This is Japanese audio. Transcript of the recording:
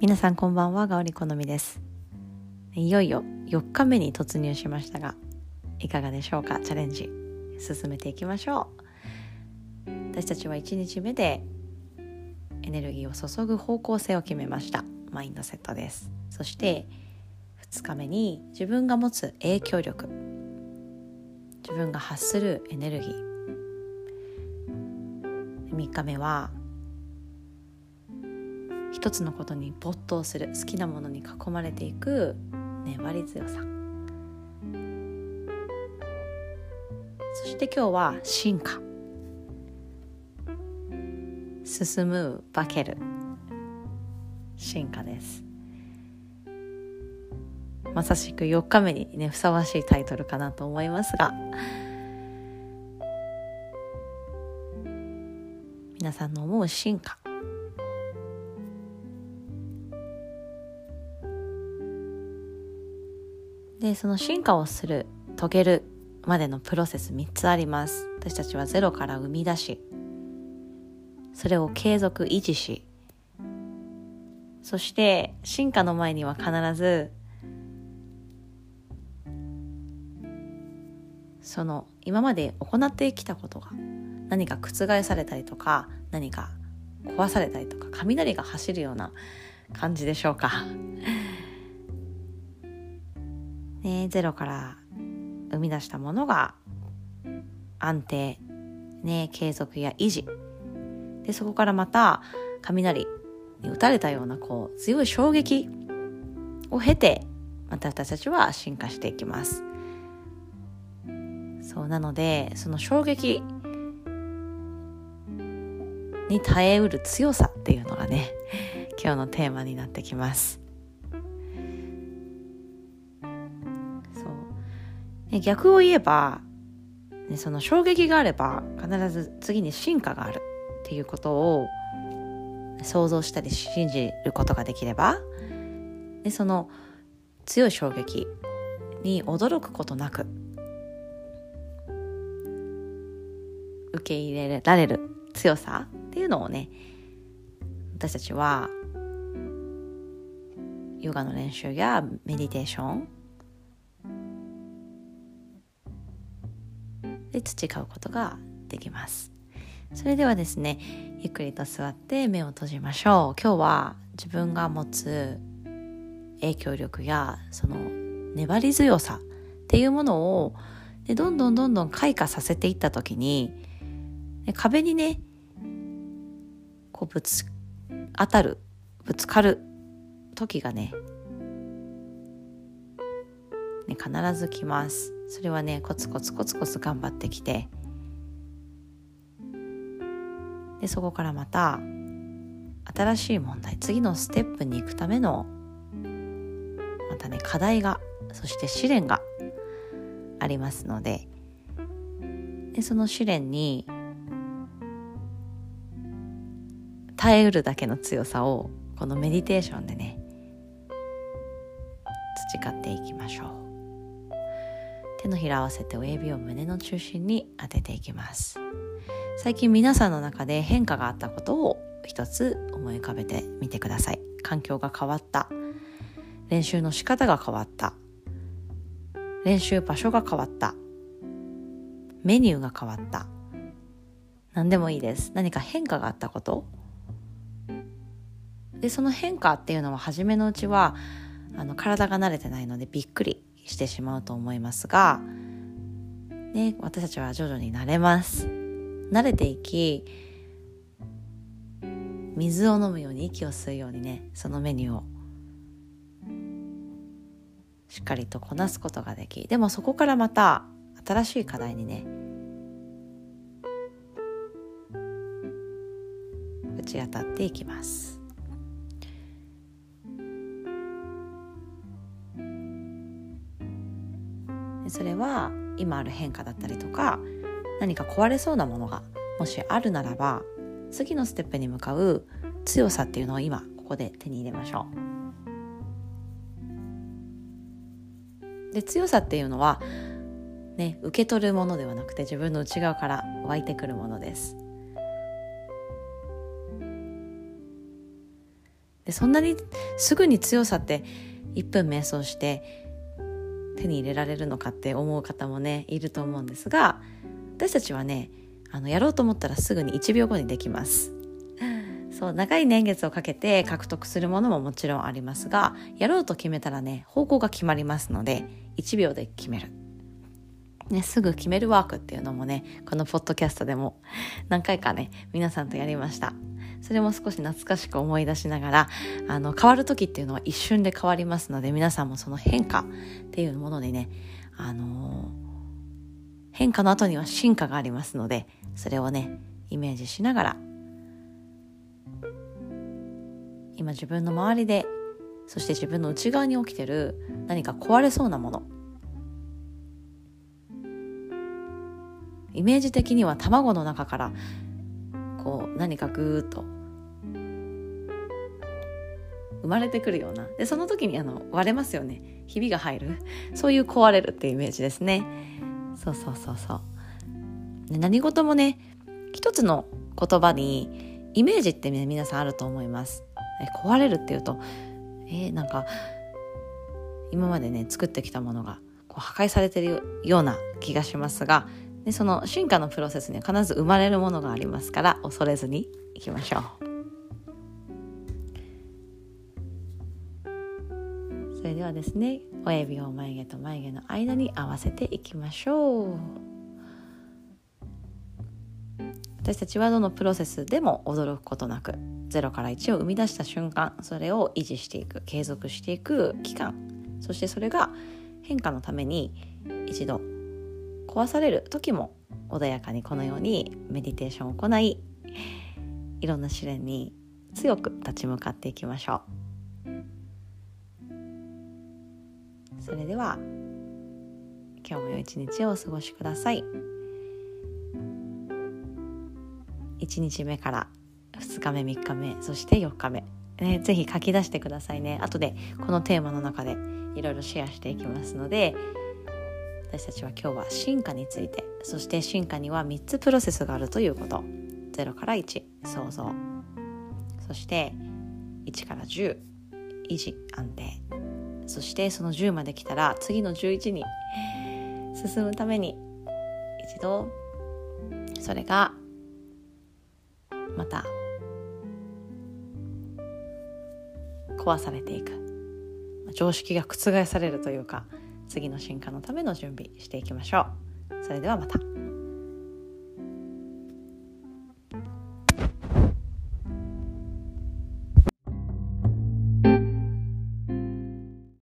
皆さんこんばんは、ガオリ好みです。いよいよ4日目に突入しましたが、いかがでしょうか？チャレンジ進めていきましょう。私たちは1日目でエネルギーを注ぐ方向性を決めました。マインドセットです。そして2日目に自分が持つ影響力、自分が発するエネルギー。3日目は一つのことに没頭する好きなものに囲まれていく粘り強さ。そして今日は進化。進む化ける。進化です。まさしく4日目にねふさわしいタイトルかなと思いますが。皆さんの思う進化。でその進化をする遂げるまでのプロセス3つあります。私たちはゼロから生み出しそれを継続維持しそして進化の前には必ずその今まで行ってきたことが何か覆されたりとか何か壊されたりとか雷が走るような感じでしょうか。ね、ゼロから生み出したものが安定、ね、継続や維持。でそこからまた雷に打たれたようなこう強い衝撃を経てまた私たちは進化していきます。そうなのでその衝撃に耐えうる強さっていうのがね今日のテーマになってきます。逆を言えば、ね、その衝撃があれば必ず次に進化があるっていうことを想像したり信じることができればでその強い衝撃に驚くことなく受け入れられる強さっていうのをね私たちはヨガの練習やメディテーションで培うことができます。それではですねゆっくりと座って目を閉じましょう。今日は自分が持つ影響力やその粘り強さっていうものをでどんどんどんどん開花させていった時に壁にねこうぶつ当たるぶつかる時がねね必ず来ます。それはねコツコツコツコツ頑張ってきて。でそこからまた新しい問題次のステップに行くためのまたね課題がそして試練がありますので。でその試練に耐えうるだけの強さをこのメディテーションでね培っていきましょう。手のひら合わせて親指を胸の中心に当てていきます。最近皆さんの中で変化があったことを一つ思い浮かべてみてください。環境が変わった。練習の仕方が変わった。練習場所が変わった。メニューが変わった。何でもいいです。何か変化があったこと。でその変化っていうのは初めのうちはあの体が慣れてないのでびっくり。してしまうと思いますが、ね、私たちは徐々に慣れます。慣れていき、水を飲むように息を吸うようにね、そのメニューをしっかりとこなすことができ、でもそこからまた新しい課題にね、打ち当たっていきます。それは今ある変化だったりとか何か壊れそうなものがもしあるならば次のステップに向かう強さっていうのを今ここで手に入れましょう。で強さっていうのはね受け取るものではなくて自分の内側から湧いてくるものです。でそんなにすぐに強さって1分瞑想して手に入れられるのかって思う方もねいると思うんですが私たちはねあのやろうと思ったらすぐに1秒後にできます。そう長い年月をかけて獲得するものももちろんありますがやろうと決めたらね方向が決まりますので1秒で決める、ね、すぐ決めるワークっていうのもねこのポッドキャストでも何回かね皆さんとやりました。それも少し懐かしく思い出しながらあの変わる時っていうのは一瞬で変わりますので皆さんもその変化っていうものでね、あの、変化の後には進化がありますのでそれをねイメージしながら今自分の周りでそして自分の内側に起きてる何か壊れそうなものイメージ的には卵の中から何かぐーっと。生まれてくるような。でその時にあの割れますよね。ひびが入る。そういう壊れるっていうイメージですね。そうそうそうそう。で何事もね一つの言葉にイメージってね皆さんあると思います。え壊れるっていうとえー、なんか今までね作ってきたものがこう破壊されてるような気がしますがでその進化のプロセスには必ず生まれるものがありますから恐れずにいきましょう。それではですね親指を眉毛と眉毛の間に合わせていきましょう。私たちはどのプロセスでも驚くことなく0から1を生み出した瞬間それを維持していく継続していく期間そしてそれが変化のために一度壊される時も穏やかにこのようにメディテーションを行いいろんな試練に強く立ち向かっていきましょう。それでは今日も良い一日をお過ごしください。1日目から2日目3日目そして4日目。ね、ぜひ書き出してくださいね。後でこのテーマの中でいろいろシェアしていきますので私たちは今日は進化についてそして進化には3つプロセスがあるということ。0から1想像。そして1から10維持安定。そしてその10まで来たら次の11に進むために一度それがまた壊されていく。常識が覆されるというか次の進化のための準備していきましょう。それではまた。